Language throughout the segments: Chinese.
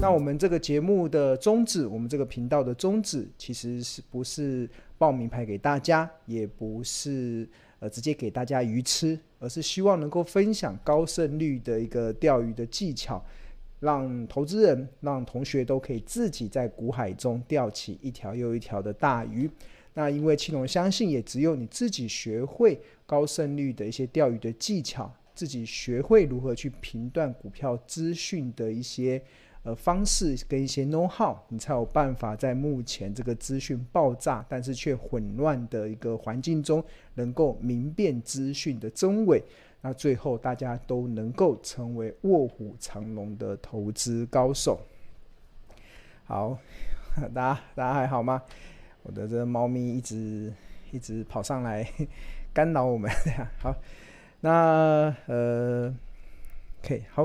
那我们这个节目的宗旨，我们这个频道的宗旨，其实是不是报名牌给大家，也不是呃直接给大家鱼吃，而是希望能够分享高胜率的一个钓鱼的技巧，让投资人、让同学都可以自己在股海中钓起一条又一条的大鱼。那因为青龙相信，也只有你自己学会高胜率的一些钓鱼的技巧，自己学会如何去评断股票资讯的一些。呃，方式跟一些 know how，你才有办法在目前这个资讯爆炸但是却混乱的一个环境中，能够明辨资讯的真伪。那最后大家都能够成为卧虎藏龙的投资高手。好，大家大家还好吗？的这猫咪一直 一直跑上来 干扰我们。好，那呃，OK，好。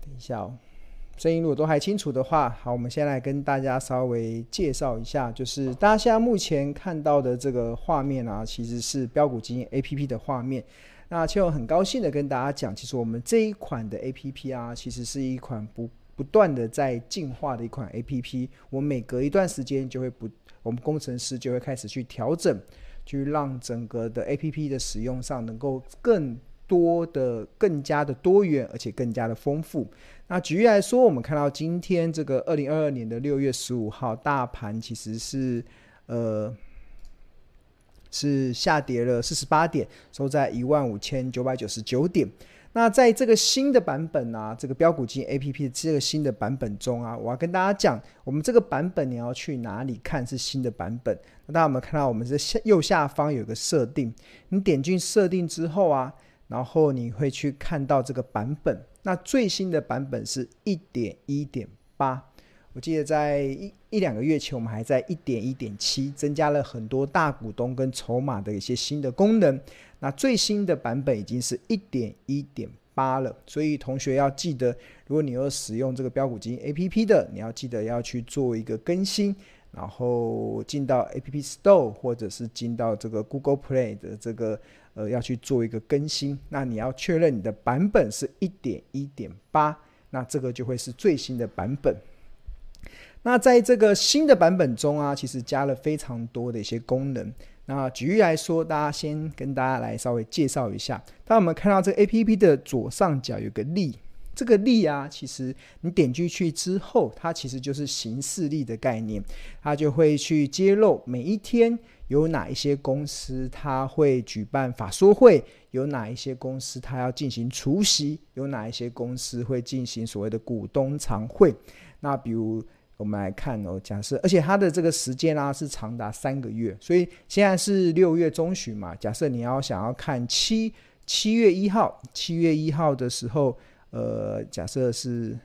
等一下哦，声音如果都还清楚的话，好，我们先来跟大家稍微介绍一下，就是大家现在目前看到的这个画面啊，其实是标股基金 APP 的画面。那其实我很高兴的跟大家讲，其实我们这一款的 APP 啊，其实是一款不不断的在进化的一款 APP。我每隔一段时间就会不，我们工程师就会开始去调整，去让整个的 APP 的使用上能够更。多的更加的多元，而且更加的丰富。那举例来说，我们看到今天这个二零二二年的六月十五号，大盘其实是呃是下跌了四十八点，收在一万五千九百九十九点。那在这个新的版本啊，这个标股金 APP 这个新的版本中啊，我要跟大家讲，我们这个版本你要去哪里看是新的版本？那大家有没有看到我们这下右下方有个设定？你点进设定之后啊。然后你会去看到这个版本，那最新的版本是一点一点八。我记得在一一两个月前，我们还在一点一点七，增加了很多大股东跟筹码的一些新的功能。那最新的版本已经是一点一点八了，所以同学要记得，如果你有使用这个标股金 APP 的，你要记得要去做一个更新，然后进到 App Store 或者是进到这个 Google Play 的这个。呃，要去做一个更新，那你要确认你的版本是一点一点八，那这个就会是最新的版本。那在这个新的版本中啊，其实加了非常多的一些功能。那举例来说，大家先跟大家来稍微介绍一下。当我们看到这个 APP 的左上角有个历，这个历啊，其实你点进去之后，它其实就是行事历的概念，它就会去揭露每一天。有哪一些公司它会举办法说会？有哪一些公司它要进行除夕？有哪一些公司会进行所谓的股东常会？那比如我们来看哦，假设而且它的这个时间啊是长达三个月，所以现在是六月中旬嘛。假设你要想要看七七月一号，七月一号的时候，呃，假设是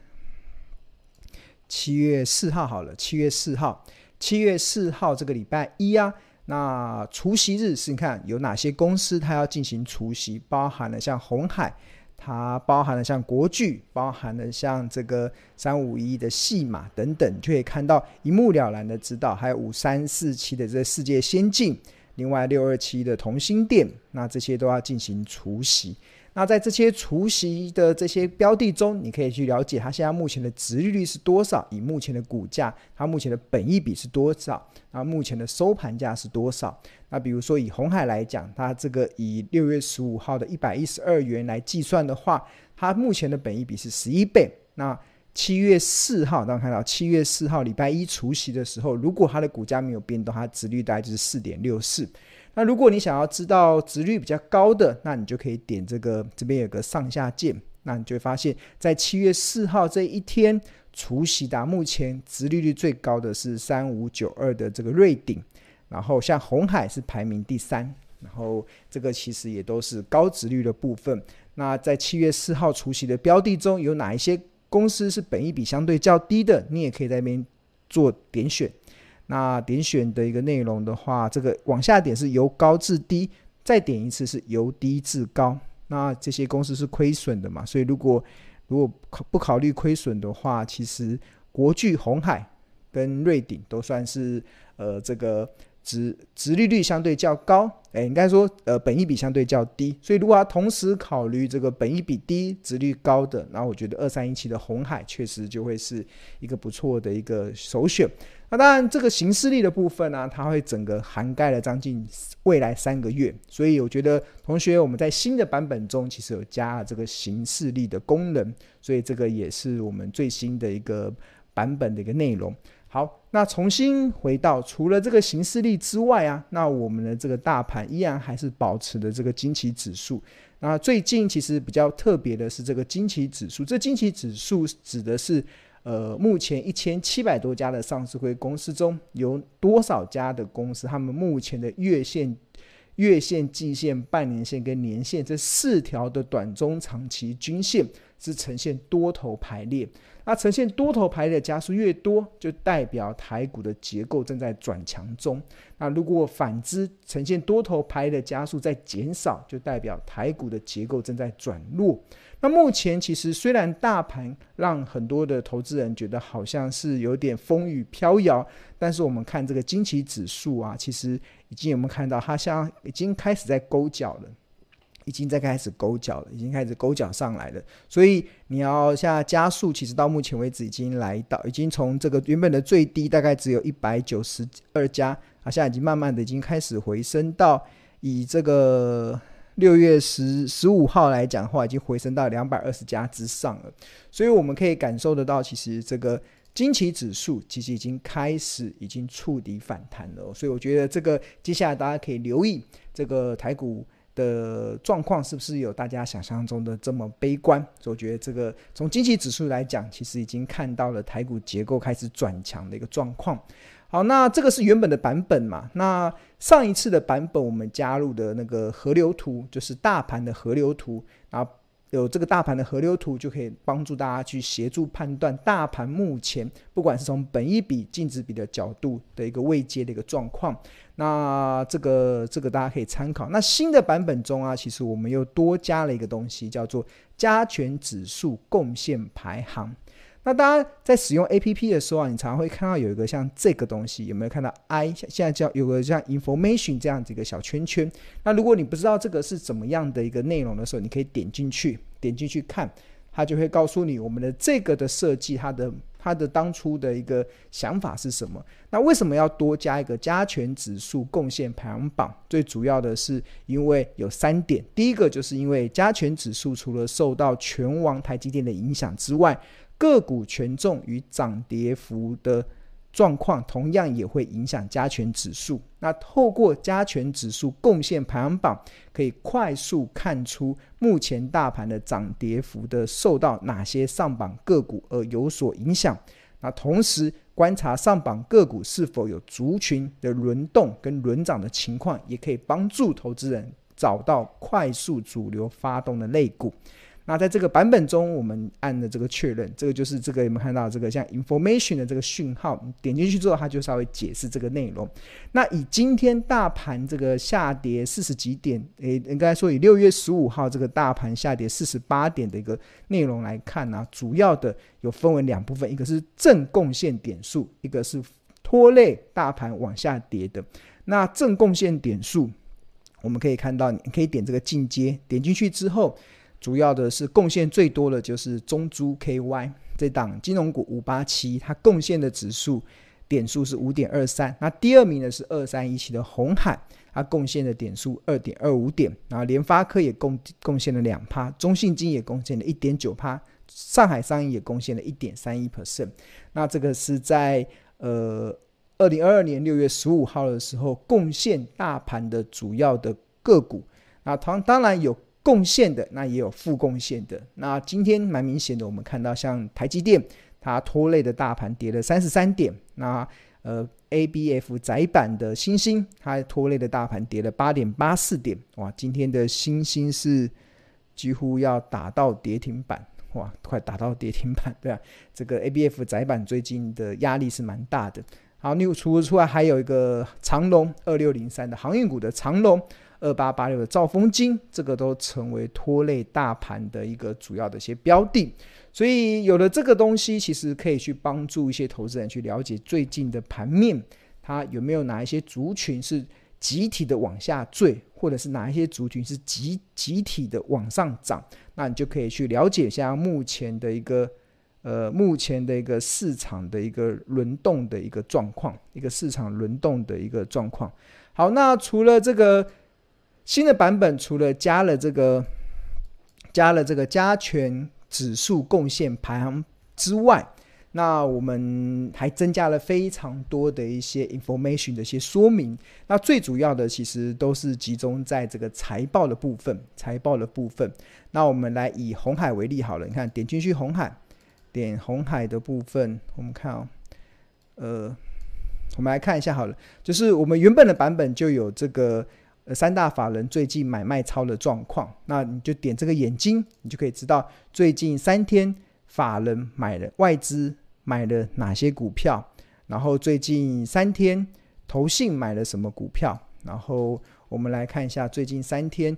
七月四号好了，七月四号，七月四号这个礼拜一啊。那除夕日是你看有哪些公司它要进行除夕，包含了像红海，它包含了像国剧，包含了像这个三五一的戏码等等，就可以看到一目了然的知道，还有五三四七的这世界先进，另外六二七的同心店，那这些都要进行除息。那在这些除息的这些标的中，你可以去了解它现在目前的值利率是多少，以目前的股价，它目前的本益比是多少，那目前的收盘价是多少？那比如说以红海来讲，它这个以六月十五号的一百一十二元来计算的话，它目前的本益比是十一倍。那七月四号，大家看到七月四号礼拜一除息的时候，如果它的股价没有变动，它的殖利率大概就是四点六四。那如果你想要知道值率比较高的，那你就可以点这个，这边有个上下键，那你就会发现，在七月四号这一天除夕达目前值利率最高的是三五九二的这个瑞鼎，然后像红海是排名第三，然后这个其实也都是高值率的部分。那在七月四号除夕的标的中有哪一些公司是本一比相对较低的？你也可以在那边做点选。那点选的一个内容的话，这个往下点是由高至低，再点一次是由低至高。那这些公司是亏损的嘛？所以如果如果不考虑亏损的话，其实国巨、红海跟瑞鼎都算是呃这个。值值利率相对较高，哎，应该说，呃，本益比相对较低，所以如果要同时考虑这个本益比低、值率高的，那我觉得二三一七的红海确实就会是一个不错的一个首选。那当然，这个形式力的部分呢、它会整个涵盖了将近未来三个月，所以我觉得同学我们在新的版本中其实有加了这个形式力的功能，所以这个也是我们最新的一个版本的一个内容。好，那重新回到除了这个形式力之外啊，那我们的这个大盘依然还是保持的这个惊奇指数。那最近其实比较特别的是这个惊奇指数，这惊奇指数指的是呃目前一千七百多家的上市会公司中有多少家的公司，他们目前的月线、月线、季线、半年线跟年线这四条的短中长期均线是呈现多头排列。那呈现多头排列的加速越多，就代表台股的结构正在转强中。那如果反之，呈现多头排列的加速在减少，就代表台股的结构正在转弱。那目前其实虽然大盘让很多的投资人觉得好像是有点风雨飘摇，但是我们看这个惊奇指数啊，其实已经有没有看到它像已经开始在勾脚了。已经在开始勾脚了，已经开始勾脚上来了。所以你要现在加速，其实到目前为止已经来到，已经从这个原本的最低大概只有一百九十二家啊，现在已经慢慢的已经开始回升到以这个六月十十五号来讲的话，已经回升到两百二十家之上了。所以我们可以感受得到，其实这个惊奇指数其实已经开始已经触底反弹了。所以我觉得这个接下来大家可以留意这个台股。的状况是不是有大家想象中的这么悲观？所以我觉得这个从经济指数来讲，其实已经看到了台股结构开始转强的一个状况。好，那这个是原本的版本嘛？那上一次的版本我们加入的那个河流图，就是大盘的河流图，然后。有这个大盘的河流图，就可以帮助大家去协助判断大盘目前不管是从本一比、净值比的角度的一个位接的一个状况。那这个这个大家可以参考。那新的版本中啊，其实我们又多加了一个东西，叫做加权指数贡献排行。那大家在使用 APP 的时候啊，你常常会看到有一个像这个东西，有没有看到 I？现在叫有个像 Information 这样子一个小圈圈。那如果你不知道这个是怎么样的一个内容的时候，你可以点进去，点进去看，它就会告诉你我们的这个的设计，它的它的当初的一个想法是什么。那为什么要多加一个加权指数贡献排行榜？最主要的是因为有三点，第一个就是因为加权指数除了受到权王台积电的影响之外，个股权重与涨跌幅的状况，同样也会影响加权指数。那透过加权指数贡献排行榜，可以快速看出目前大盘的涨跌幅的受到哪些上榜个股而有所影响。那同时观察上榜个股是否有族群的轮动跟轮涨的情况，也可以帮助投资人找到快速主流发动的类股。那在这个版本中，我们按的这个确认，这个就是这个有没有看到这个像 information 的这个讯号？点进去之后，它就稍微解释这个内容。那以今天大盘这个下跌四十几点，诶，应该说以六月十五号这个大盘下跌四十八点的一个内容来看呢，主要的有分为两部分，一个是正贡献点数，一个是拖累大盘往下跌的。那正贡献点数，我们可以看到，你可以点这个进阶，点进去之后。主要的是贡献最多的就是中珠 KY 这档金融股五八七，它贡献的指数点数是五点二三。那第二名呢是二三一七的鸿海，它贡献的点数二点二五点。然后联发科也贡贡献了两趴，中信金也贡献了一点九趴，上海商银也贡献了一点三一 percent。那这个是在呃二零二二年六月十五号的时候贡献大盘的主要的个股。那当当然有。贡献的那也有负贡献的，那今天蛮明显的，我们看到像台积电，它拖累的大盘跌了三十三点，那呃 ABF 窄板的欣兴，它拖累的大盘跌了八点八四点，哇，今天的欣兴是几乎要打到跌停板，哇，快打到跌停板，对啊，这个 ABF 窄板最近的压力是蛮大的。好，你除了出来还有一个长龙二六零三的航运股的长龙。二八八六的兆丰金，这个都成为拖累大盘的一个主要的一些标的。所以有了这个东西，其实可以去帮助一些投资人去了解最近的盘面，它有没有哪一些族群是集体的往下坠，或者是哪一些族群是集集体的往上涨，那你就可以去了解一下目前的一个。呃，目前的一个市场的一个轮动的一个状况，一个市场轮动的一个状况。好，那除了这个新的版本，除了加了这个加了这个加权指数贡献排行之外，那我们还增加了非常多的一些 information 的一些说明。那最主要的其实都是集中在这个财报的部分，财报的部分。那我们来以红海为例好了，你看点进去红海。点红海的部分，我们看哦，呃，我们来看一下好了，就是我们原本的版本就有这个呃三大法人最近买卖超的状况，那你就点这个眼睛，你就可以知道最近三天法人买了外资买了哪些股票，然后最近三天投信买了什么股票，然后我们来看一下最近三天。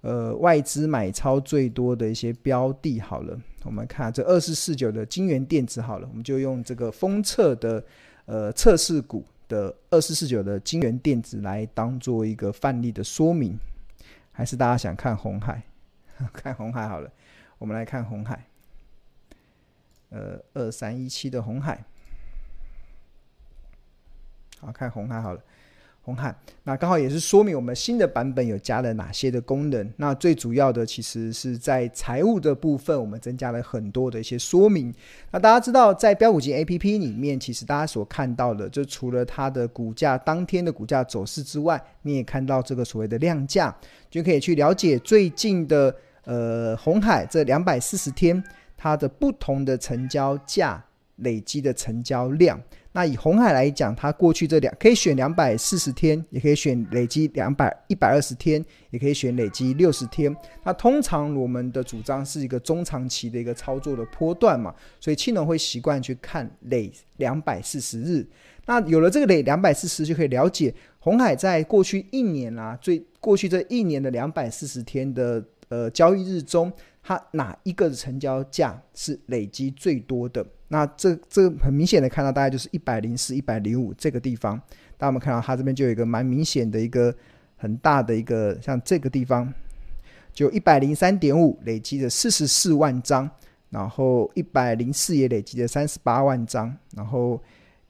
呃，外资买超最多的一些标的，好了，我们看这二四四九的金元电子，好了，我们就用这个封测的呃测试股的二四四九的金源电子来当做一个范例的说明，还是大家想看红海？看红海好了，我们来看红海，呃，二三一七的红海，好，看红海好了。红海，那刚好也是说明我们新的版本有加了哪些的功能。那最主要的其实是在财务的部分，我们增加了很多的一些说明。那大家知道，在标股金 APP 里面，其实大家所看到的，就除了它的股价当天的股价走势之外，你也看到这个所谓的量价，就可以去了解最近的呃红海这两百四十天它的不同的成交价累积的成交量。那以红海来讲，它过去这两可以选两百四十天，也可以选累积两百一百二十天，也可以选累积六十天。那通常我们的主张是一个中长期的一个操作的波段嘛，所以青龙会习惯去看累两百四十日。那有了这个累两百四十，就可以了解红海在过去一年啊，最过去这一年的两百四十天的呃交易日中，它哪一个成交价是累积最多的？那这这很明显的看到，大概就是一百零四、一百零五这个地方。大家我们看到它这边就有一个蛮明显的一个很大的一个，像这个地方就一百零三点五累积的四十四万张，然后一百零四也累积了三十八万张，然后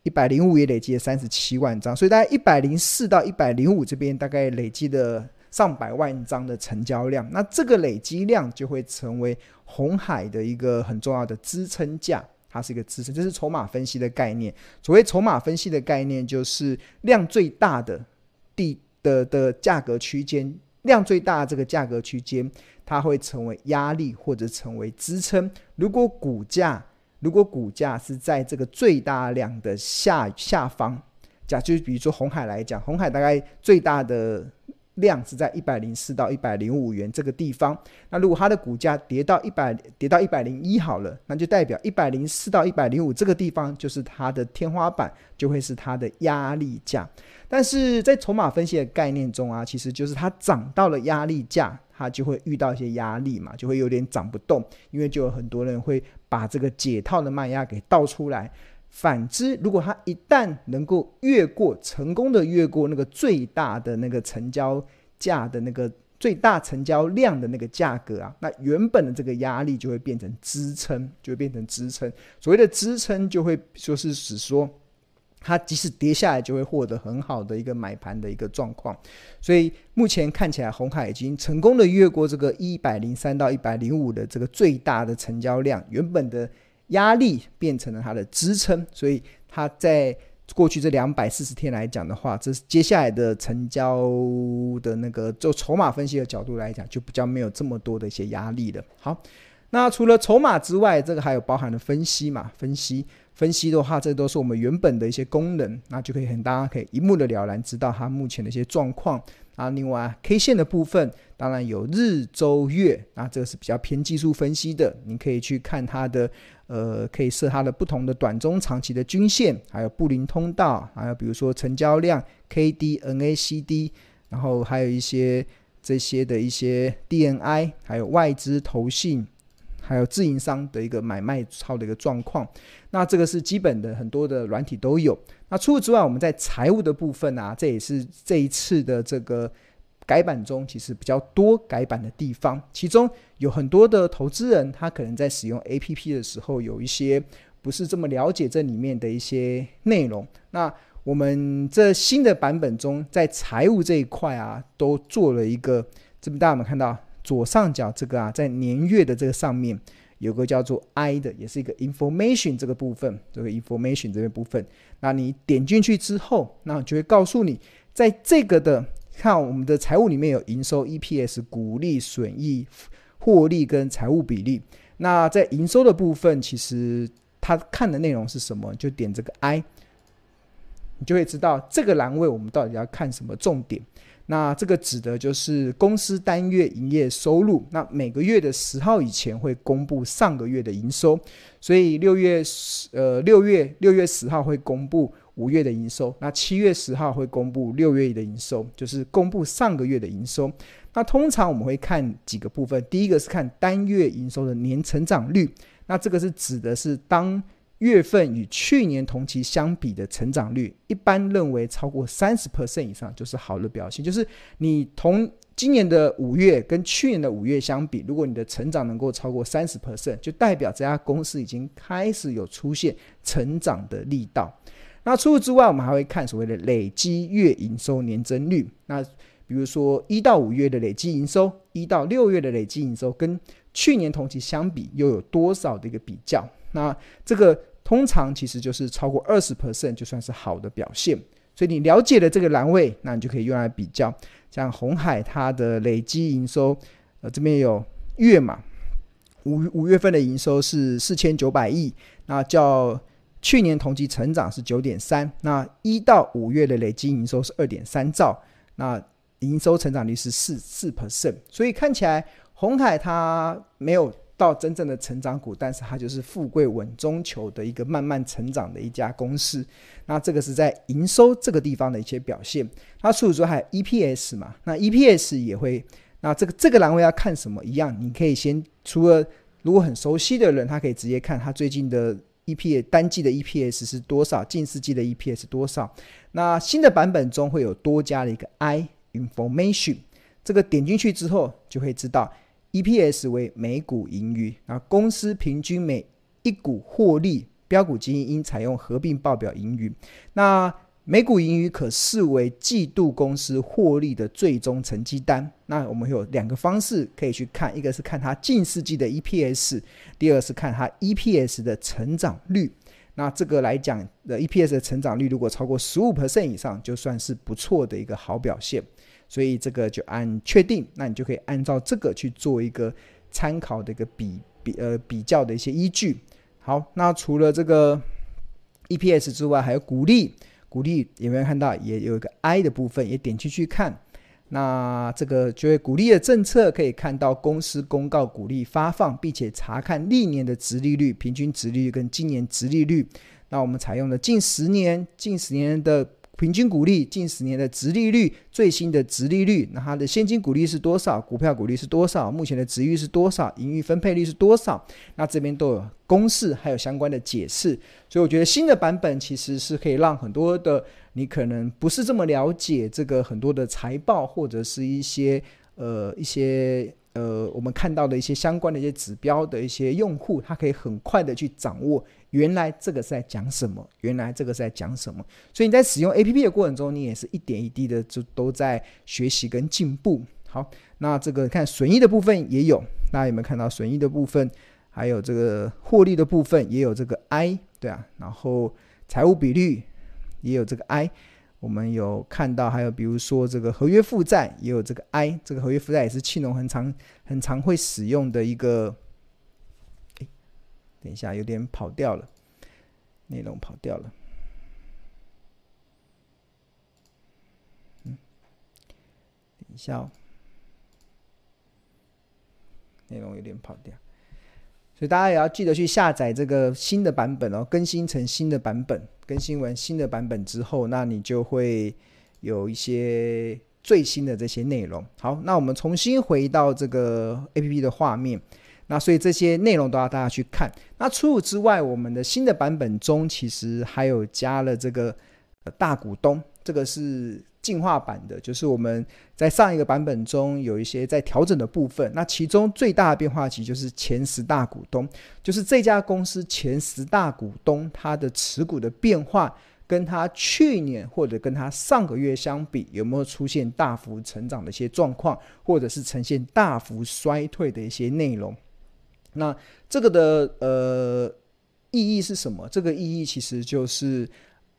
一百零五也累积了三十七万张。所以大概一百零四到一百零五这边大概累积的上百万张的成交量，那这个累积量就会成为红海的一个很重要的支撑价。它是一个支撑，这是筹码分析的概念。所谓筹码分析的概念，就是量最大的地的的价格区间，量最大的这个价格区间，它会成为压力或者成为支撑。如果股价如果股价是在这个最大量的下下方，假就比如说红海来讲，红海大概最大的。量是在一百零四到一百零五元这个地方，那如果它的股价跌到一百跌到一百零一好了，那就代表一百零四到一百零五这个地方就是它的天花板，就会是它的压力价。但是在筹码分析的概念中啊，其实就是它涨到了压力价，它就会遇到一些压力嘛，就会有点涨不动，因为就有很多人会把这个解套的卖压给倒出来。反之，如果它一旦能够越过成功的越过那个最大的那个成交价的那个最大成交量的那个价格啊，那原本的这个压力就会变成支撑，就会变成支撑。所谓的支撑，就会说是指说，它即使跌下来，就会获得很好的一个买盘的一个状况。所以目前看起来，红海已经成功的越过这个一百零三到一百零五的这个最大的成交量，原本的。压力变成了它的支撑，所以它在过去这两百四十天来讲的话，这是接下来的成交的那个就筹码分析的角度来讲，就比较没有这么多的一些压力了。好，那除了筹码之外，这个还有包含了分析嘛？分析分析的话，这都是我们原本的一些功能，那就可以很大家可以一目了然知道它目前的一些状况。啊，另外 K 线的部分，当然有日、周、月，那这个是比较偏技术分析的，你可以去看它的，呃，可以设它的不同的短、中、长期的均线，还有布林通道，还有比如说成交量、KD、NACD，然后还有一些这些的一些 DNI，还有外资投信，还有自营商的一个买卖操的一个状况。那这个是基本的，很多的软体都有。那除此之外，我们在财务的部分啊，这也是这一次的这个改版中其实比较多改版的地方。其中有很多的投资人，他可能在使用 APP 的时候，有一些不是这么了解这里面的一些内容。那我们这新的版本中，在财务这一块啊，都做了一个，这边大家有没有看到左上角这个啊，在年月的这个上面。有个叫做 I 的，也是一个 information 这个部分，这个 information 这个部分，那你点进去之后，那就会告诉你，在这个的看我们的财务里面有营收、EPS、股利、损益、获利跟财务比例。那在营收的部分，其实它看的内容是什么？就点这个 I，你就会知道这个栏位我们到底要看什么重点。那这个指的就是公司单月营业收入。那每个月的十号以前会公布上个月的营收，所以六月十呃六月六月十号会公布五月的营收，那七月十号会公布六月的营收，就是公布上个月的营收。那通常我们会看几个部分，第一个是看单月营收的年成长率，那这个是指的是当。月份与去年同期相比的成长率，一般认为超过三十 percent 以上就是好的表现。就是你同今年的五月跟去年的五月相比，如果你的成长能够超过三十 percent，就代表这家公司已经开始有出现成长的力道。那除此之外，我们还会看所谓的累积月营收年增率。那比如说一到五月的累积营收，一到六月的累积营收，跟去年同期相比又有多少的一个比较？那这个。通常其实就是超过二十 percent 就算是好的表现，所以你了解了这个栏位，那你就可以用来比较。像红海它的累积营收，呃，这边有月嘛，五五月份的营收是四千九百亿，那较去年同期成长是九点三，那一到五月的累积营收是二点三兆，那营收成长率是四四 percent，所以看起来红海它没有。到真正的成长股，但是它就是富贵稳中求的一个慢慢成长的一家公司。那这个是在营收这个地方的一些表现。它除此之外还有 EPS 嘛？那 EPS 也会。那这个这个栏位要看什么？一样，你可以先除了如果很熟悉的人，他可以直接看他最近的 EPS 单季的 EPS 是多少，近四季的 EPS 多少。那新的版本中会有多加了一个 I information，这个点进去之后就会知道。EPS 为每股盈余，那公司平均每一股获利，标股基金应采用合并报表盈余。那每股盈余可视为季度公司获利的最终成绩单。那我们有两个方式可以去看，一个是看它近世纪的 EPS，第二是看它 EPS 的成长率。那这个来讲的 EPS 的成长率如果超过十五 percent 以上，就算是不错的一个好表现。所以这个就按确定，那你就可以按照这个去做一个参考的一个比比呃比较的一些依据。好，那除了这个 EPS 之外，还有股利，股利有没有看到？也有一个 I 的部分，也点进去看。那这个就会股利的政策可以看到公司公告股利发放，并且查看历年的殖利率、平均殖利率跟今年殖利率。那我们采用了近十年、近十年的。平均股利近十年的殖利率，最新的殖利率，那它的现金股利是多少？股票股利是多少？目前的值域是多少？盈余分配率是多少？那这边都有公式，还有相关的解释。所以我觉得新的版本其实是可以让很多的你可能不是这么了解这个很多的财报或者是一些呃一些。呃，我们看到的一些相关的一些指标的一些用户，他可以很快的去掌握原来这个是在讲什么，原来这个是在讲什么。所以你在使用 APP 的过程中，你也是一点一滴的就都在学习跟进步。好，那这个看损益的部分也有，大家有没有看到损益的部分？还有这个获利的部分也有这个 I，对啊，然后财务比率也有这个 I。我们有看到，还有比如说这个合约负债也有这个 I，这个合约负债也是气农很常很常会使用的一个。等一下，有点跑掉了，内容跑掉了。嗯，等一下哦，内容有点跑掉。所以大家也要记得去下载这个新的版本哦，更新成新的版本，更新完新的版本之后，那你就会有一些最新的这些内容。好，那我们重新回到这个 APP 的画面。那所以这些内容都要大家去看。那除此之外，我们的新的版本中其实还有加了这个大股东，这个是进化版的，就是我们在上一个版本中有一些在调整的部分。那其中最大的变化其实就是前十大股东，就是这家公司前十大股东它的持股的变化，跟它去年或者跟它上个月相比，有没有出现大幅成长的一些状况，或者是呈现大幅衰退的一些内容。那这个的呃意义是什么？这个意义其实就是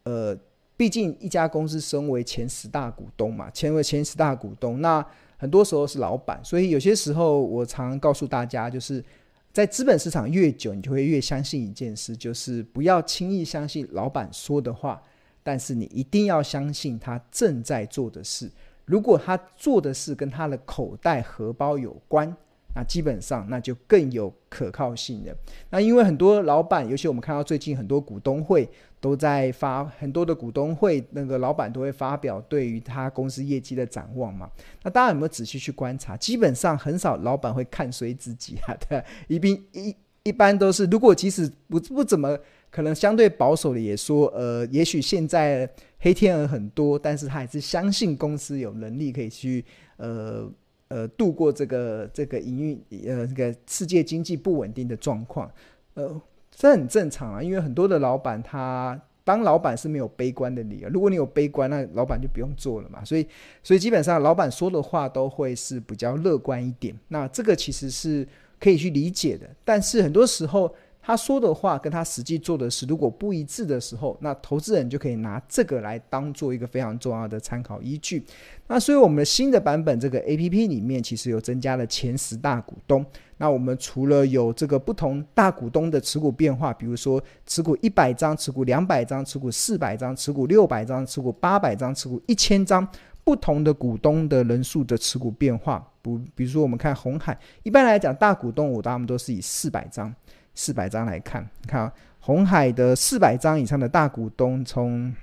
呃，毕竟一家公司身为前十大股东嘛，前为前十大股东，那很多时候是老板，所以有些时候我常告诉大家，就是在资本市场越久，你就会越相信一件事，就是不要轻易相信老板说的话，但是你一定要相信他正在做的事。如果他做的事跟他的口袋荷包有关。那基本上那就更有可靠性了。那因为很多老板，尤其我们看到最近很多股东会都在发，很多的股东会那个老板都会发表对于他公司业绩的展望嘛。那大家有没有仔细去观察？基本上很少老板会看衰自己啊，对，一般一一般都是，如果即使不不怎么可能相对保守的也说，呃，也许现在黑天鹅很多，但是他还是相信公司有能力可以去呃。呃，度过这个这个营运呃这个世界经济不稳定的状况，呃，这很正常啊。因为很多的老板他当老板是没有悲观的理由，如果你有悲观，那老板就不用做了嘛。所以，所以基本上老板说的话都会是比较乐观一点。那这个其实是可以去理解的，但是很多时候。他说的话跟他实际做的事如果不一致的时候，那投资人就可以拿这个来当做一个非常重要的参考依据。那所以我们的新的版本这个 APP 里面其实有增加了前十大股东。那我们除了有这个不同大股东的持股变化，比如说持股一百张、持股两百张、持股四百张、持股六百张、持股八百张、持股一千张，不同的股东的人数的持股变化。不，比如说我们看红海，一般来讲大股东我他们都是以四百张。四百张来看，你看啊，鸿海的四百张以上的大股东，从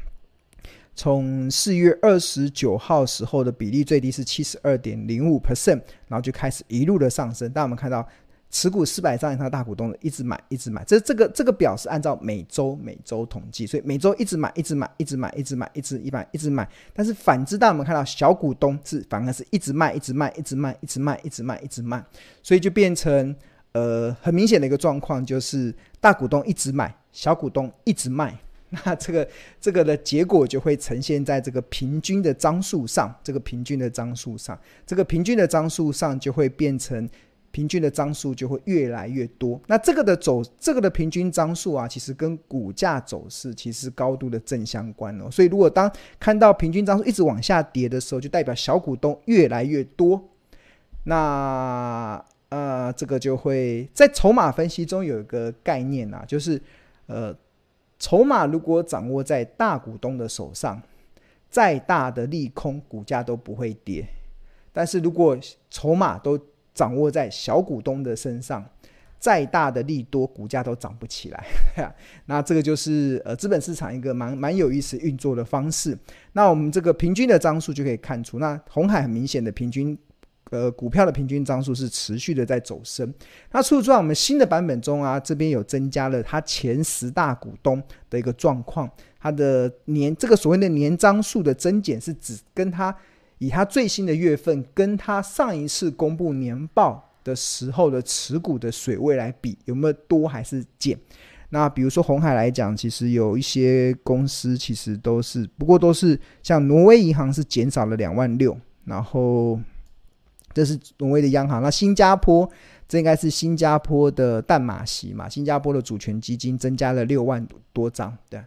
从四月二十九号时候的比例最低是七十二点零五 percent，然后就开始一路的上升。但我们看到持股四百张以上大股东的一直买，一直买。这这个这个表是按照每周每周统计，所以每周一直买，一直买，一直买，一直买，一直一买，一直买。但是反之，当我们看到小股东是反而是一直卖，一直卖，一直卖，一直卖，一直卖，一直卖，所以就变成。呃，很明显的一个状况就是大股东一直买，小股东一直卖，那这个这个的结果就会呈现在这个平均的张数上，这个平均的张数上，这个平均的张数上就会变成平均的张数就会越来越多。那这个的走，这个的平均张数啊，其实跟股价走势其实高度的正相关哦。所以如果当看到平均张数一直往下跌的时候，就代表小股东越来越多。那呃，这个就会在筹码分析中有一个概念啊，就是呃，筹码如果掌握在大股东的手上，再大的利空，股价都不会跌；但是如果筹码都掌握在小股东的身上，再大的利多，股价都涨不起来。那这个就是呃，资本市场一个蛮蛮有意思运作的方式。那我们这个平均的张数就可以看出，那红海很明显的平均。呃，股票的平均张数是持续的在走升。那除此之外，我们新的版本中啊，这边有增加了它前十大股东的一个状况。它的年这个所谓的年张数的增减，是指跟它以它最新的月份跟它上一次公布年报的时候的持股的水位来比，有没有多还是减？那比如说红海来讲，其实有一些公司其实都是，不过都是像挪威银行是减少了两万六，然后。这是挪威的央行，那新加坡这应该是新加坡的淡马锡嘛？新加坡的主权基金增加了六万多张，对。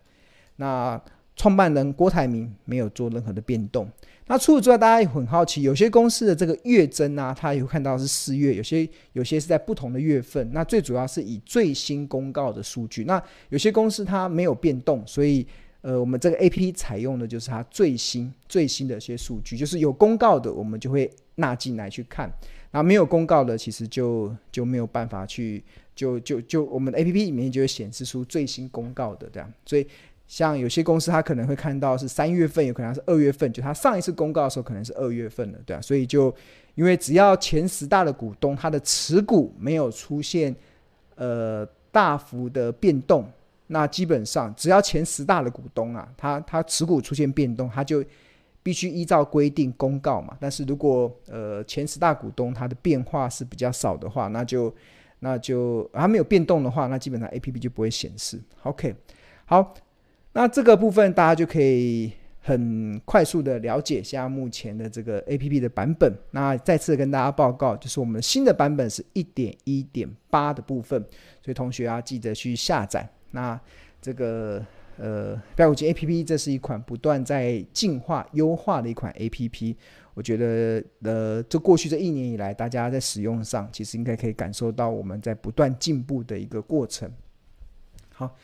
那创办人郭台铭没有做任何的变动。那除此之外，大家也很好奇，有些公司的这个月增啊，他也会看到是四月，有些有些是在不同的月份。那最主要是以最新公告的数据。那有些公司它没有变动，所以。呃，我们这个 APP 采用的就是它最新最新的一些数据，就是有公告的，我们就会纳进来去看；然后没有公告的，其实就就没有办法去，就就就我们的 APP 里面就会显示出最新公告的这样。所以像有些公司，它可能会看到是三月份，有可能是二月份，就它上一次公告的时候可能是二月份的，对啊，所以就因为只要前十大的股东，它的持股没有出现呃大幅的变动，那基本上只要前十大的股东啊，他他持股出现变动，他就必须依照规定公告嘛。但是如果呃前十大股东他的变化是比较少的话，那就那就它没有变动的话，那基本上 APP 就不会显示。OK，好。那这个部分大家就可以很快速的了解一下目前的这个 APP 的版本。那再次跟大家报告，就是我们新的版本是一点一点八的部分，所以同学要记得去下载。那这个呃标股机 APP，这是一款不断在进化优化的一款 APP。我觉得呃，这过去这一年以来，大家在使用上其实应该可以感受到我们在不断进步的一个过程。好。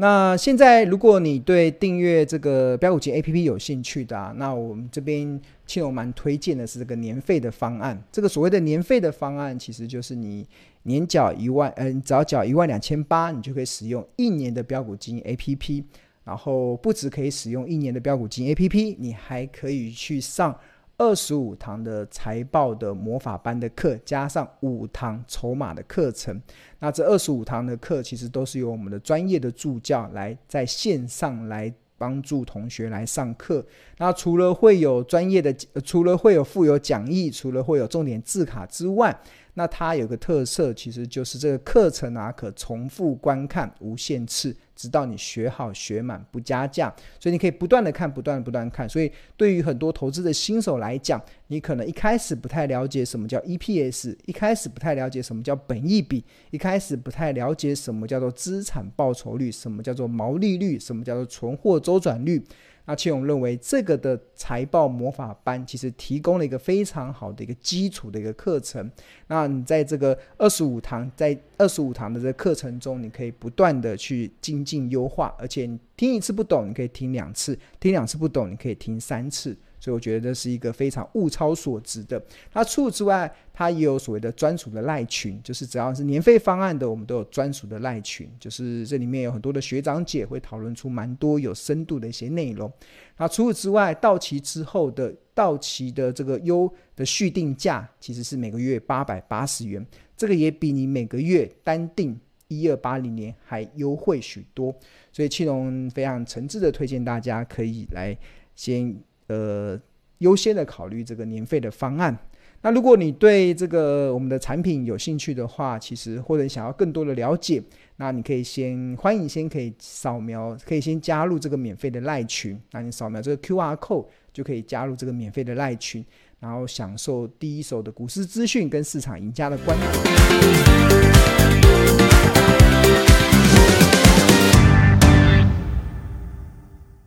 那现在，如果你对订阅这个标股金 APP 有兴趣的啊，那我们这边庆隆蛮推荐的是这个年费的方案。这个所谓的年费的方案，其实就是你年缴一万，嗯、呃，你只要缴一万两千八，你就可以使用一年的标股金 APP。然后不只可以使用一年的标股金 APP，你还可以去上。二十五堂的财报的魔法班的课，加上五堂筹码的课程。那这二十五堂的课，其实都是由我们的专业的助教来在线上来帮助同学来上课。那除了会有专业的，除了会有附有讲义，除了会有重点字卡之外，那它有个特色，其实就是这个课程啊，可重复观看无限次，直到你学好学满不加价。所以你可以不断的看，不断不断看。所以对于很多投资的新手来讲，你可能一开始不太了解什么叫 EPS，一开始不太了解什么叫本益比，一开始不太了解什么叫做资产报酬率，什么叫做毛利率，什么叫做存货周转率。那庆隆认为这个的财报魔法班其实提供了一个非常好的一个基础的一个课程。那你在这个二十五堂，在二十五堂的这个课程中，你可以不断的去精进优化，而且你听一次不懂，你可以听两次；听两次不懂，你可以听三次。所以我觉得这是一个非常物超所值的。那除此之外，它也有所谓的专属的赖群，就是只要是年费方案的，我们都有专属的赖群。就是这里面有很多的学长姐会讨论出蛮多有深度的一些内容。那除此之外，到期之后的到期的这个优的续订价其实是每个月八百八十元，这个也比你每个月单订一二八零年还优惠许多。所以庆隆非常诚挚的推荐大家可以来先。呃，优先的考虑这个年费的方案。那如果你对这个我们的产品有兴趣的话，其实或者想要更多的了解，那你可以先欢迎先可以扫描，可以先加入这个免费的赖群。那你扫描这个 QR code 就可以加入这个免费的赖群，然后享受第一手的股市资讯跟市场赢家的观点。